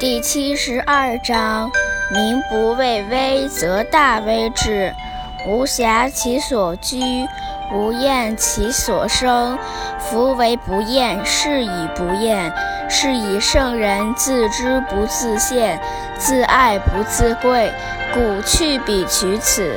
第七十二章：民不畏威，则大威至；无暇其所居，无厌其所生。夫为不厌，是以不厌。是以圣人自知不自见，自爱不自贵，故去彼取此。